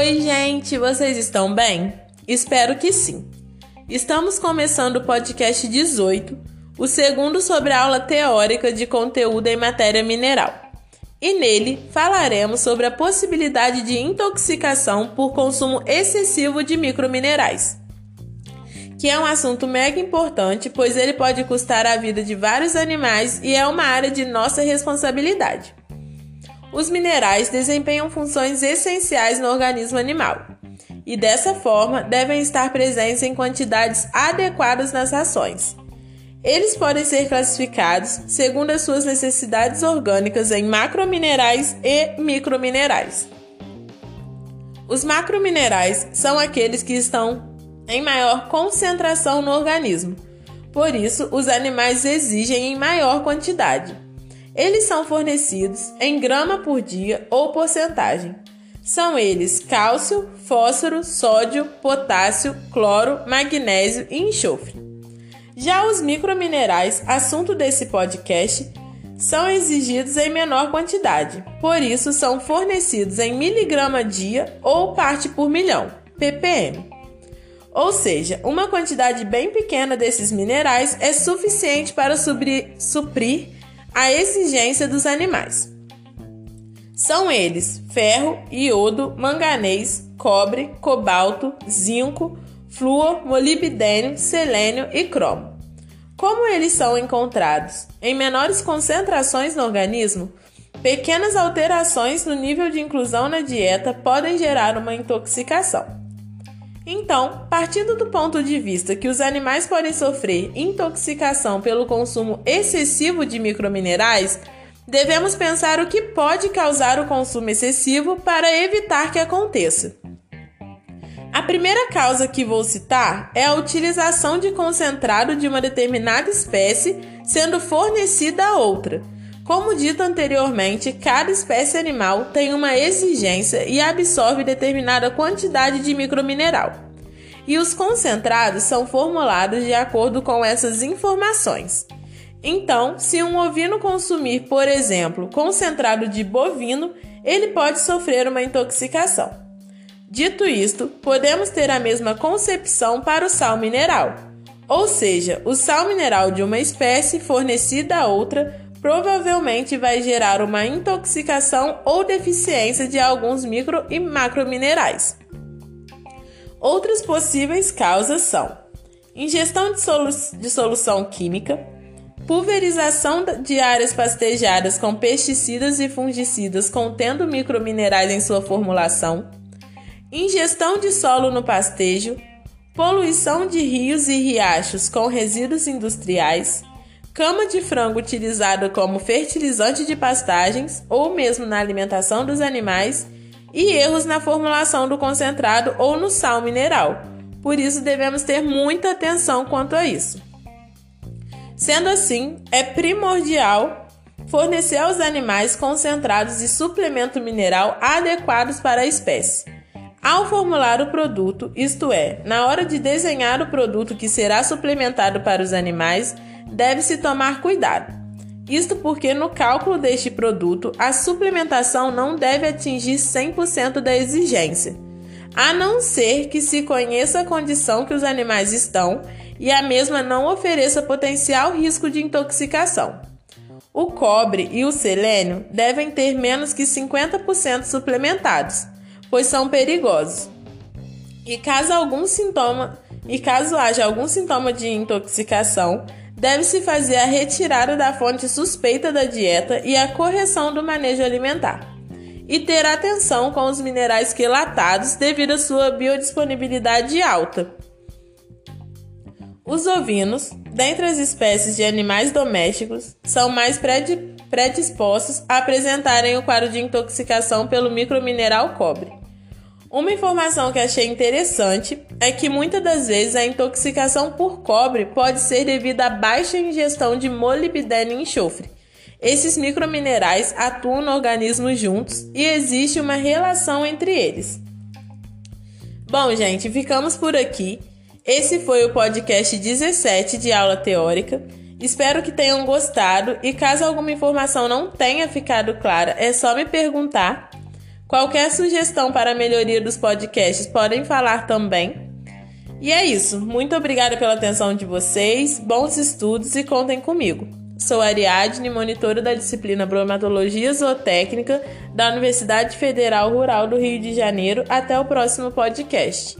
Oi, gente, vocês estão bem? Espero que sim. Estamos começando o podcast 18, o segundo sobre a aula teórica de conteúdo em matéria mineral. E nele falaremos sobre a possibilidade de intoxicação por consumo excessivo de microminerais, que é um assunto mega importante, pois ele pode custar a vida de vários animais e é uma área de nossa responsabilidade. Os minerais desempenham funções essenciais no organismo animal e, dessa forma, devem estar presentes em quantidades adequadas nas rações. Eles podem ser classificados segundo as suas necessidades orgânicas em macrominerais e microminerais. Os macrominerais são aqueles que estão em maior concentração no organismo, por isso, os animais exigem em maior quantidade. Eles são fornecidos em grama por dia ou porcentagem. São eles cálcio, fósforo, sódio, potássio, cloro, magnésio e enxofre. Já os microminerais, assunto desse podcast, são exigidos em menor quantidade, por isso são fornecidos em miligrama dia ou parte por milhão, ppm. Ou seja, uma quantidade bem pequena desses minerais é suficiente para suprir, suprir a exigência dos animais. São eles ferro, iodo, manganês, cobre, cobalto, zinco, flúor, molibdênio, selênio e cromo. Como eles são encontrados em menores concentrações no organismo, pequenas alterações no nível de inclusão na dieta podem gerar uma intoxicação. Então, partindo do ponto de vista que os animais podem sofrer intoxicação pelo consumo excessivo de microminerais, devemos pensar o que pode causar o consumo excessivo para evitar que aconteça. A primeira causa que vou citar é a utilização de concentrado de uma determinada espécie sendo fornecida a outra como dito anteriormente, cada espécie animal tem uma exigência e absorve determinada quantidade de micromineral. E os concentrados são formulados de acordo com essas informações. Então, se um ovino consumir, por exemplo, concentrado de bovino, ele pode sofrer uma intoxicação. Dito isto, podemos ter a mesma concepção para o sal mineral, ou seja, o sal mineral de uma espécie fornecida a outra provavelmente vai gerar uma intoxicação ou deficiência de alguns micro e macrominerais. Outras possíveis causas são ingestão de, solu de solução química, pulverização de áreas pastejadas com pesticidas e fungicidas contendo microminerais em sua formulação, ingestão de solo no pastejo, poluição de rios e riachos com resíduos industriais, cama de frango utilizada como fertilizante de pastagens ou mesmo na alimentação dos animais e erros na formulação do concentrado ou no sal mineral. Por isso devemos ter muita atenção quanto a isso. Sendo assim, é primordial fornecer aos animais concentrados de suplemento mineral adequados para a espécie. Ao formular o produto, isto é, na hora de desenhar o produto que será suplementado para os animais, deve-se tomar cuidado. Isto porque no cálculo deste produto, a suplementação não deve atingir 100% da exigência, a não ser que se conheça a condição que os animais estão e a mesma não ofereça potencial risco de intoxicação. O cobre e o selênio devem ter menos que 50% suplementados, pois são perigosos. E caso algum sintoma, e caso haja algum sintoma de intoxicação, deve-se fazer a retirada da fonte suspeita da dieta e a correção do manejo alimentar. E ter atenção com os minerais quelatados devido à sua biodisponibilidade alta. Os ovinos, dentre as espécies de animais domésticos, são mais predispostos a apresentarem o quadro de intoxicação pelo micromineral cobre. Uma informação que achei interessante é que muitas das vezes a intoxicação por cobre pode ser devido à baixa ingestão de molibdênio e enxofre. Esses microminerais atuam no organismo juntos e existe uma relação entre eles. Bom, gente, ficamos por aqui. Esse foi o podcast 17 de aula teórica. Espero que tenham gostado e caso alguma informação não tenha ficado clara, é só me perguntar Qualquer sugestão para a melhoria dos podcasts podem falar também. E é isso. Muito obrigada pela atenção de vocês, bons estudos e contem comigo. Sou Ariadne, monitora da disciplina Bromatologia Zootécnica da Universidade Federal Rural do Rio de Janeiro. Até o próximo podcast.